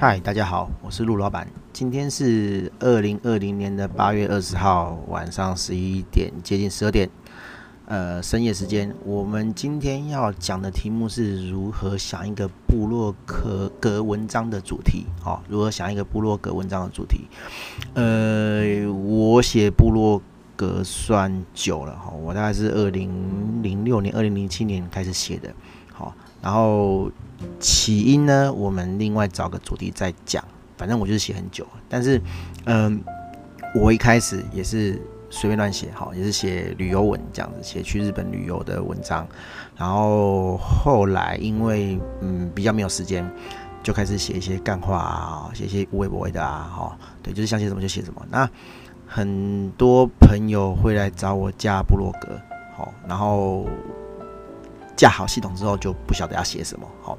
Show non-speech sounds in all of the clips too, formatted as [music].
嗨，大家好，我是陆老板。今天是二零二零年的八月二十号晚上十一点，接近十二点，呃，深夜时间。我们今天要讲的题目是如何想一个部落格文章的主题。好、哦，如何想一个部落格文章的主题？呃，我写部落格算久了哈，我大概是二零零六年、二零零七年开始写的。好，然后。起因呢，我们另外找个主题再讲。反正我就是写很久，但是，嗯，我一开始也是随便乱写，哈，也是写旅游文这样子，写去日本旅游的文章。然后后来因为嗯比较没有时间，就开始写一些干话啊，写一些无微不微的啊，哈，对，就是想写什么就写什么。那很多朋友会来找我加部落格，好，然后。架好系统之后就不晓得要写什么，好，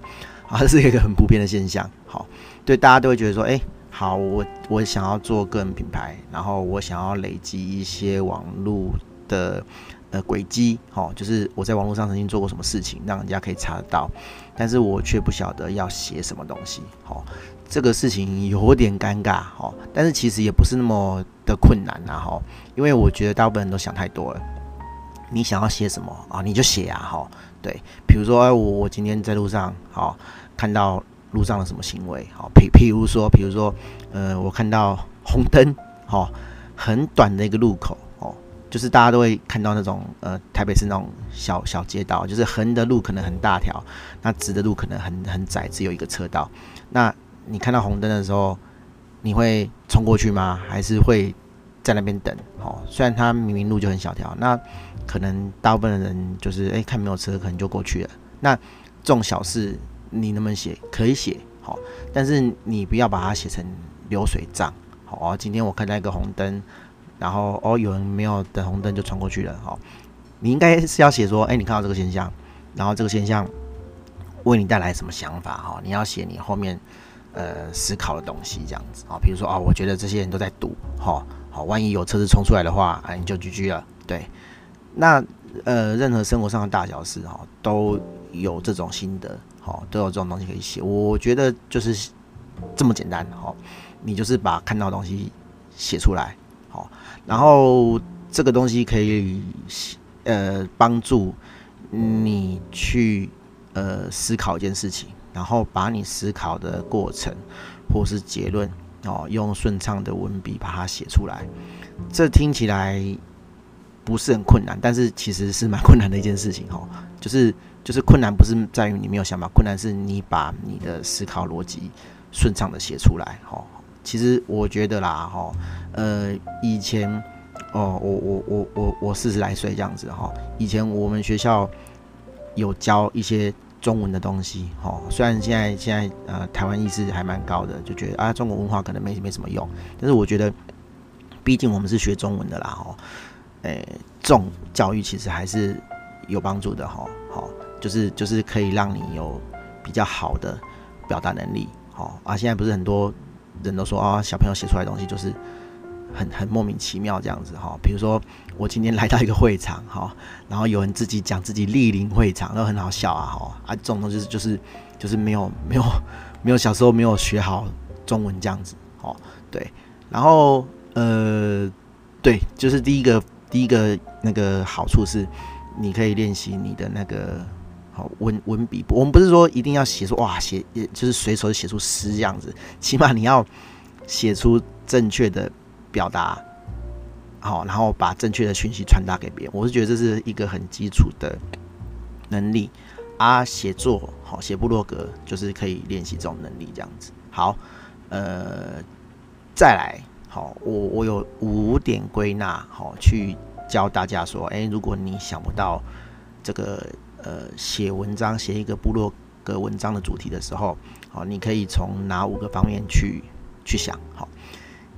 啊，这是一个很普遍的现象，好，对，大家都会觉得说，哎，好，我我想要做个人品牌，然后我想要累积一些网络的呃轨迹，好，就是我在网络上曾经做过什么事情，让人家可以查得到，但是我却不晓得要写什么东西，好，这个事情有点尴尬，好，但是其实也不是那么的困难啊，哈，因为我觉得大部分人都想太多了。你想要写什么啊？你就写啊，哈，对，比如说，我我今天在路上，好，看到路上的什么行为，好，譬譬如说，比如说，呃，我看到红灯，好，很短的一个路口，哦，就是大家都会看到那种，呃，台北市那种小小街道，就是横的路可能很大条，那直的路可能很很窄，只有一个车道。那你看到红灯的时候，你会冲过去吗？还是会在那边等？哦，虽然它明明路就很小条，那。可能大部分的人就是哎、看没有车，可能就过去了。那这种小事你能不能写？可以写，好，但是你不要把它写成流水账，好。哦今天我看到一个红灯，然后哦，有人没有等红灯就冲过去了，好。你应该是要写说，哎、你看到这个现象，然后这个现象为你带来什么想法？哈，你要写你后面呃思考的东西，这样子啊。比如说啊，我觉得这些人都在赌，好，好，万一有车子冲出来的话，哎，你就 GG 了，对。那呃，任何生活上的大小事哈，都有这种心得，好，都有这种东西可以写。我觉得就是这么简单，好，你就是把看到的东西写出来，好，然后这个东西可以呃帮助你去呃思考一件事情，然后把你思考的过程或是结论哦，用顺畅的文笔把它写出来。这听起来。不是很困难，但是其实是蛮困难的一件事情哈。就是就是困难不是在于你没有想法，困难是你把你的思考逻辑顺畅的写出来哈。其实我觉得啦哈，呃，以前哦，我我我我我四十来岁这样子哈。以前我们学校有教一些中文的东西哈。虽然现在现在呃台湾意识还蛮高的，就觉得啊中国文化可能没没什么用，但是我觉得毕竟我们是学中文的啦哈。诶，这种教育其实还是有帮助的哈，好，就是就是可以让你有比较好的表达能力，好啊。现在不是很多人都说啊，小朋友写出来的东西就是很很莫名其妙这样子哈。比如说我今天来到一个会场哈，然后有人自己讲自己莅临会场，都很好笑啊哈啊，这种东西就是就是就是没有没有没有小时候没有学好中文这样子哦，对，然后呃，对，就是第一个。第一个那个好处是，你可以练习你的那个好文文笔。我们不是说一定要写出哇写，就是随手写出诗这样子，起码你要写出正确的表达，好，然后把正确的讯息传达给别人。我是觉得这是一个很基础的能力啊。写作好写部落格就是可以练习这种能力这样子。好，呃，再来。好，我我有五点归纳，好，去教大家说，诶、欸，如果你想不到这个呃写文章写一个部落格文章的主题的时候，好，你可以从哪五个方面去去想？好，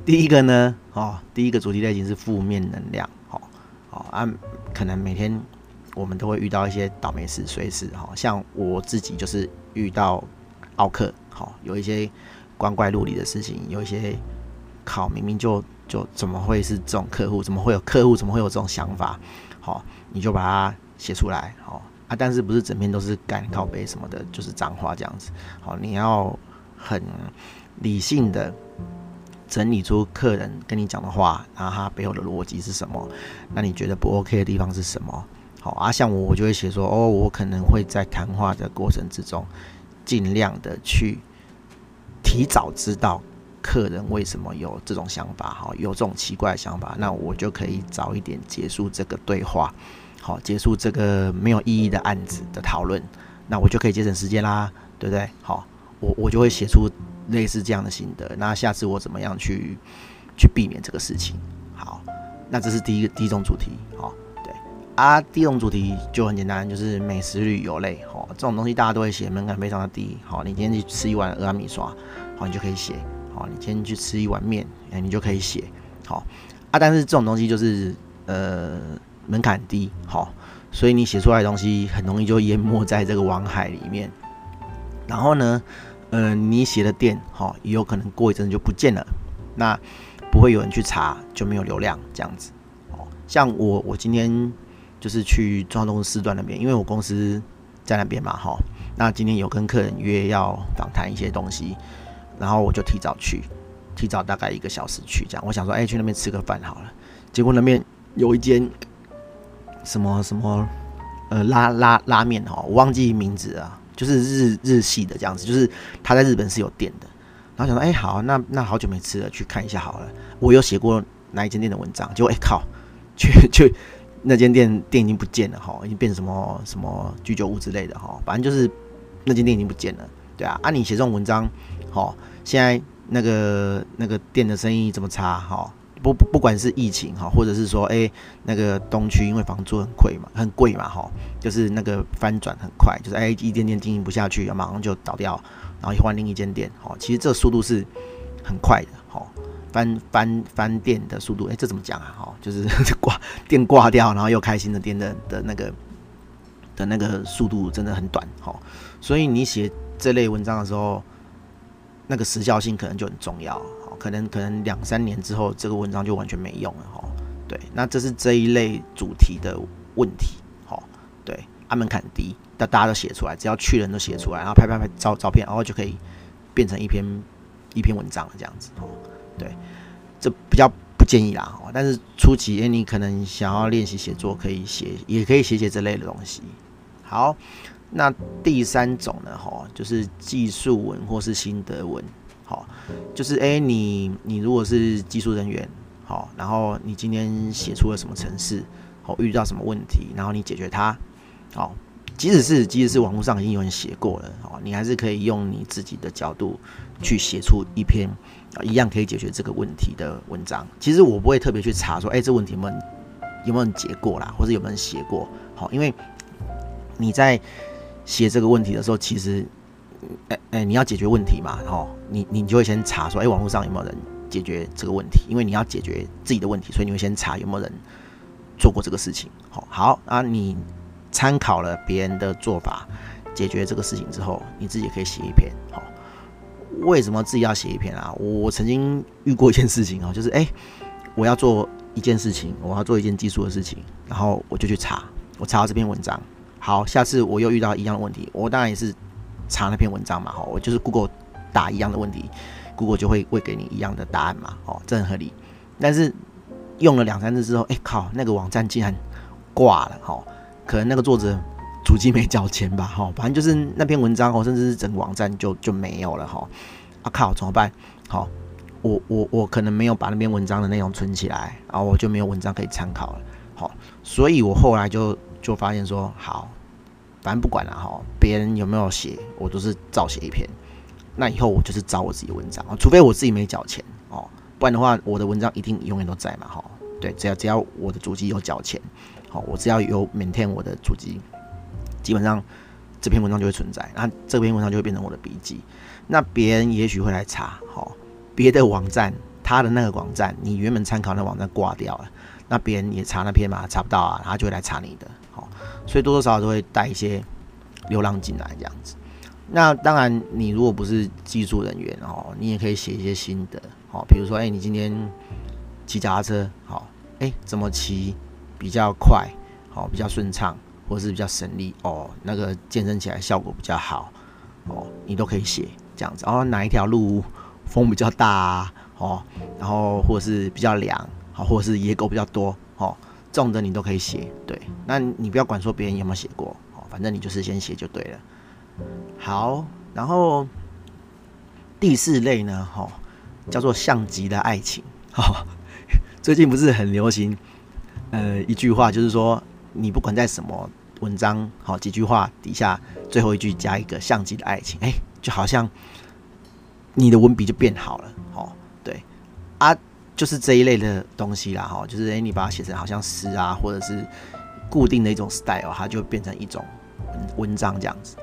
第一个呢，哦，第一个主题类型是负面能量，好，好啊，可能每天我们都会遇到一些倒霉事，随时，好像我自己就是遇到奥克，好，有一些光怪陆离的事情，有一些。靠，明明就就怎么会是这种客户？怎么会有客户？怎么会有这种想法？好，你就把它写出来，好啊。但是不是整篇都是干靠背什么的，就是脏话这样子。好，你要很理性的整理出客人跟你讲的话，然后他背后的逻辑是什么？那你觉得不 OK 的地方是什么？好啊，像我我就会写说，哦，我可能会在谈话的过程之中，尽量的去提早知道客人为什么有这种想法，哈，有这种奇怪的想法，那我就可以早一点结束这个对话，好，结束这个没有意义的案子的讨论，那我就可以节省时间啦，对不对？好，我我就会写出类似这样的心得，那下次我怎么样去去避免这个事情？好，那这是第一个第一种主题，好。啊，第一种主题就很简单，就是美食旅游类，吼，这种东西大家都会写，门槛非常的低，好，你今天去吃一碗蚵仔米刷，好，你就可以写，你今天去吃一碗面，哎，你就可以写，好，啊，但是这种东西就是呃门槛低，好，所以你写出来的东西很容易就淹没在这个网海里面，然后呢，呃，你写的店，好，也有可能过一阵就不见了，那不会有人去查，就没有流量这样子，哦，像我，我今天。就是去中东四段那边，因为我公司在那边嘛，哈。那今天有跟客人约要访谈一些东西，然后我就提早去，提早大概一个小时去，这样。我想说，哎、去那边吃个饭好了。结果那边有一间什么什么呃拉拉拉面哈，我忘记名字啊，就是日日系的这样子，就是他在日本是有店的。然后想说，哎、好，那那好久没吃了，去看一下好了。我有写过哪一间店的文章，结果哎、靠，去去。那间店店已经不见了哈，已经变成什么什么居酒屋之类的哈，反正就是那间店已经不见了，对啊。啊，你写这种文章，哈，现在那个那个店的生意这么差哈，不不管是疫情哈，或者是说哎、那个东区因为房租很贵嘛，很贵嘛哈，就是那个翻转很快，就是哎、一间店经营不下去，马上就倒掉，然后换另一间店，哈，其实这速度是很快的哈。翻翻翻店的速度，哎、这怎么讲啊？哈，就是 [laughs] 挂店挂掉，然后又开新的店的的那个的那个速度真的很短，哈。所以你写这类文章的时候，那个时效性可能就很重要，可能可能两三年之后，这个文章就完全没用了，哈。对，那这是这一类主题的问题，哈。对，按门槛低，但大家都写出来，只要去人都写出来，然后拍拍拍照照片，然后就可以变成一篇一篇文章了，这样子，哈。对，这比较不建议啦。但是初期，哎，你可能想要练习写作，可以写，也可以写写这类的东西。好，那第三种呢，哈，就是技术文或是心得文。好，就是哎，你你如果是技术人员，好，然后你今天写出了什么程式，好，遇到什么问题，然后你解决它，好。即使是即使是网络上已经有人写过了哦，你还是可以用你自己的角度去写出一篇啊一样可以解决这个问题的文章。其实我不会特别去查说，哎，这问题有没有有没有人解过啦，或者有没有人写过？好，因为你在写这个问题的时候，其实哎哎你要解决问题嘛，哦，你你就会先查说，哎，网络上有没有人解决这个问题？因为你要解决自己的问题，所以你会先查有没有人做过这个事情。好，好啊，你。参考了别人的做法解决这个事情之后，你自己也可以写一篇。好，为什么自己要写一篇啊？我曾经遇过一件事情啊，[laughs] 就是哎，我要做一件事情，我要做一件技术的事情，然后我就去查，我查到这篇文章。好，下次我又遇到一样的问题，我当然也是查那篇文章嘛。哈，我就是 Google 打一样的问题，Google 就会会给你一样的答案嘛。哦，这很合理。但是用了两三次之后，哎靠，那个网站竟然挂了。哈。可能那个作者主机没交钱吧，哈，反正就是那篇文章哦，甚至是整个网站就就没有了，哈。啊靠，怎么办？好，我我我可能没有把那篇文章的内容存起来，然后我就没有文章可以参考了，好，所以我后来就就发现说，好，反正不管了，哈，别人有没有写，我都是照写一篇。那以后我就是找我自己的文章，除非我自己没缴钱哦，不然的话，我的文章一定永远都在嘛，哈。对，只要只要我的主机有缴钱。好，我只要有 maintain 我的主机，基本上这篇文章就会存在，那这篇文章就会变成我的笔记。那别人也许会来查，好，别的网站，他的那个网站，你原本参考那网站挂掉了，那别人也查那篇嘛，查不到啊，他就会来查你的，好，所以多多少少都会带一些流浪进来这样子。那当然，你如果不是技术人员哦，你也可以写一些心得，好，比如说，哎，你今天骑脚踏车，好，哎，怎么骑？比较快，好，比较顺畅，或是比较省力哦。那个健身起来效果比较好哦，你都可以写这样子。然后哪一条路风比较大啊，哦，然后或者是比较凉，或者是野狗比较多，哦，这种的你都可以写。对，那你不要管说别人有没有写过，哦，反正你就是先写就对了。好，然后第四类呢，哈，叫做像极的爱情。哈，[laughs] 最近不是很流行，呃，一句话就是说，你不管在什么文章，好几句话底下最后一句加一个像极的爱情，哎，就好像你的文笔就变好了。哦，对，啊，就是这一类的东西啦，哈，就是哎，你把它写成好像诗啊，或者是固定的一种 style，它就变成一种文章这样子。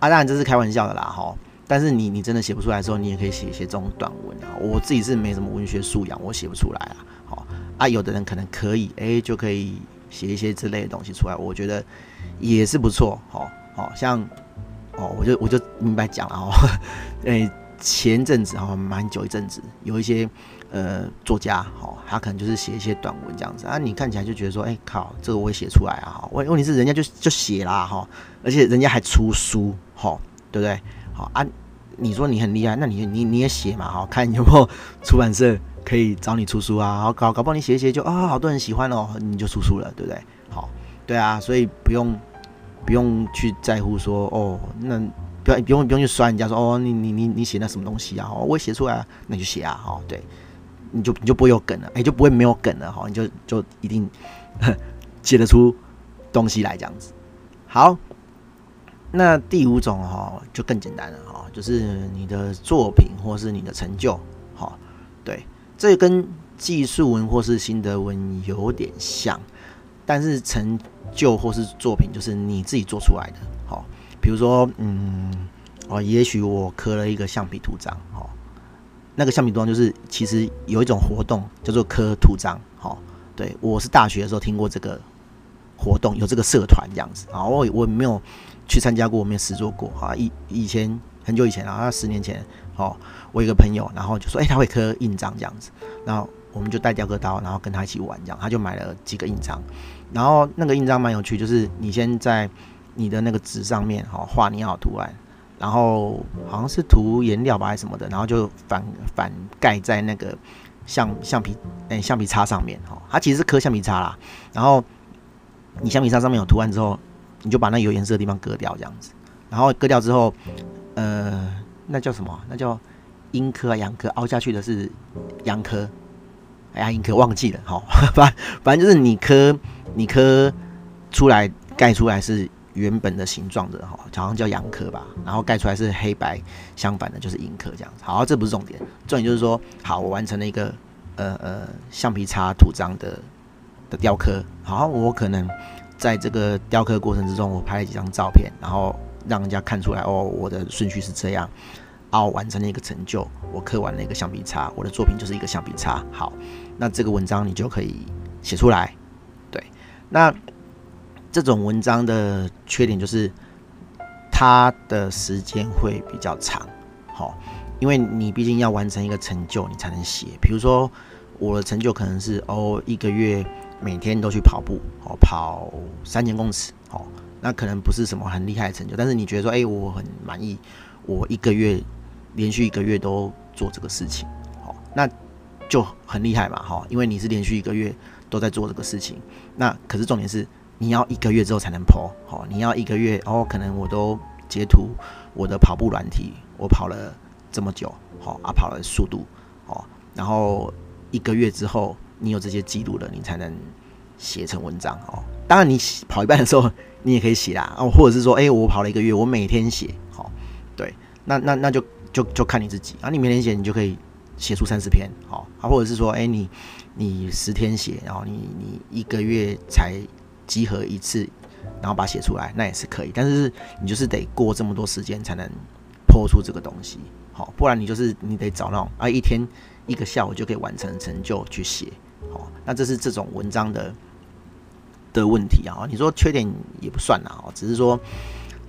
啊，当然这是开玩笑的啦，哈。但是你你真的写不出来的时候，你也可以写一些这种短文啊。我自己是没什么文学素养，我写不出来啊。好啊，有的人可能可以，哎、就可以写一些之类的东西出来，我觉得也是不错。好，好像哦，我就我就明白讲了哦。[laughs] 哎，前阵子哈，蛮久一阵子，有一些呃作家，哈，他可能就是写一些短文这样子啊。你看起来就觉得说，哎、靠，这个我也写出来啊。哈，问问题是人家就就写啦，哈，而且人家还出书，哈，对不对？好啊。你说你很厉害，那你你你也写嘛，好，看有没有出版社可以找你出书啊？好，搞搞不好你写一写就啊，好多人喜欢哦，你就出书了，对不对？好，对啊，所以不用不用去在乎说哦，那不要不用不用去酸人家说哦，你你你你写那什么东西啊？哦，我写出来啊，那你就写啊，好，对，你就你就不会有梗了，哎、就不会没有梗了，哈，你就就一定 [laughs] 写得出东西来这样子。好，那第五种哈就更简单了哈。就是你的作品或是你的成就，好，对，这跟技术文或是心得文有点像，但是成就或是作品就是你自己做出来的，好，比如说，嗯，哦，也许我刻了一个橡皮图章，好，那个橡皮图章就是其实有一种活动叫做刻图章，好，对，我是大学的时候听过这个活动，有这个社团这样子，啊，我我没有去参加过，我没有实做过，啊，以以前。很久以前啊，十年前，哦，我有个朋友，然后就说，哎、他会刻印章这样子，然后我们就带雕刻刀，然后跟他一起玩这样，他就买了几个印章，然后那个印章蛮有趣，就是你先在你的那个纸上面，哈，画你要的图案，然后好像是涂颜料吧还是什么的，然后就反反盖在那个橡橡皮，哎、橡皮擦上面，哈，它其实是刻橡皮擦啦，然后你橡皮擦上面有图案之后，你就把那有颜色的地方割掉这样子，然后割掉之后。呃，那叫什么？那叫阴刻啊，阳刻，凹下去的是阳刻，哎呀，阴刻忘记了，好，反 [laughs] 反正就是你刻，你刻出来盖出来是原本的形状的，哈，好像叫阳刻吧，然后盖出来是黑白相反的，就是阴刻这样子。好，这不是重点，重点就是说，好，我完成了一个呃呃橡皮擦图章的的雕刻，好，我可能在这个雕刻过程之中，我拍了几张照片，然后。让人家看出来哦，我的顺序是这样，哦，完成了一个成就，我刻完了一个橡皮擦，我的作品就是一个橡皮擦。好，那这个文章你就可以写出来。对，那这种文章的缺点就是它的时间会比较长。好，因为你毕竟要完成一个成就，你才能写。比如说我的成就可能是哦，一个月每天都去跑步，哦，跑三千公尺，哦。那可能不是什么很厉害的成就，但是你觉得说，哎、我很满意，我一个月连续一个月都做这个事情，好，那就很厉害嘛，哈，因为你是连续一个月都在做这个事情。那可是重点是，你要一个月之后才能 po，好，你要一个月，哦，可能我都截图我的跑步软体，我跑了这么久，好啊，跑了速度，哦，然后一个月之后你有这些记录了，你才能写成文章，哦。当然你跑一半的时候。你也可以写啦，哦，或者是说，哎、我跑了一个月，我每天写，好，对，那那那就就就看你自己啊，你每天写，你就可以写出三十篇，好，啊，或者是说，哎、你你十天写，然后你你一个月才集合一次，然后把它写出来，那也是可以，但是你就是得过这么多时间才能剖出这个东西，好，不然你就是你得找那种啊，一天一个下午就可以完成成就去写，好，那这是这种文章的。的问题啊，你说缺点也不算啊，只是说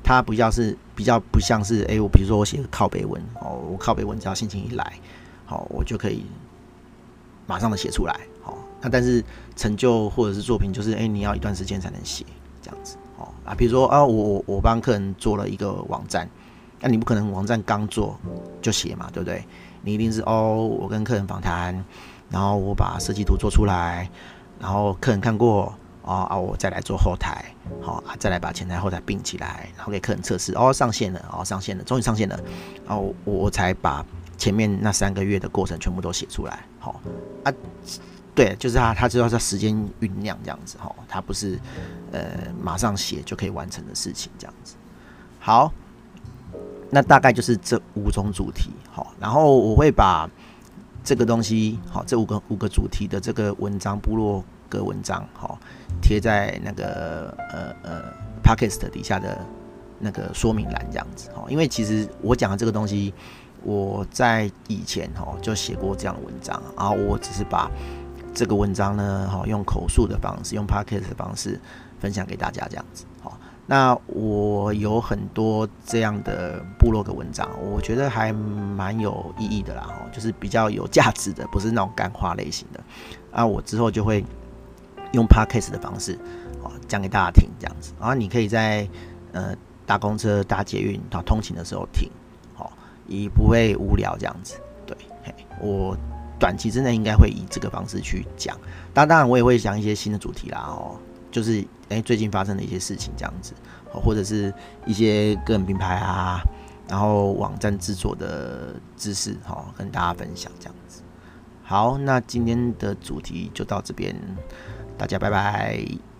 它比较是比较不像是哎、我比如说我写个靠背文哦，我靠背文只要心情一来，好，我就可以马上的写出来，那但是成就或者是作品就是哎、你要一段时间才能写这样子，哦啊，比如说啊，我我我帮客人做了一个网站，那你不可能网站刚做就写嘛，对不对？你一定是哦，我跟客人访谈，然后我把设计图做出来，然后客人看过哦啊，我再来做后台，好，再来把前台后台并起来，然后给客人测试哦，上线了哦，上线了，终于上线了，然后我我才把前面那三个月的过程全部都写出来，好啊。对，就是他，他知道他时间酝酿这样子哈，他不是呃马上写就可以完成的事情这样子。好，那大概就是这五种主题好，然后我会把这个东西好，这五个五个主题的这个文章部落格文章好贴在那个呃呃 Podcast 底下的那个说明栏这样子哈，因为其实我讲的这个东西我在以前哈就写过这样的文章，然后我只是把。这个文章呢，好用口述的方式，用 podcast 的方式分享给大家，这样子。好，那我有很多这样的部落格文章，我觉得还蛮有意义的啦，哈，就是比较有价值的，不是那种干话类型的。啊，我之后就会用 podcast 的方式，哦，讲给大家听，这样子。然后你可以在呃搭公车、搭捷运、到通勤的时候听，好，也不会无聊这样子。对，嘿，我。短期之内应该会以这个方式去讲，当当然我也会讲一些新的主题啦哦，就是诶最近发生的一些事情这样子，或者是一些个人品牌啊，然后网站制作的知识哈，跟大家分享这样子。好，那今天的主题就到这边，大家拜拜。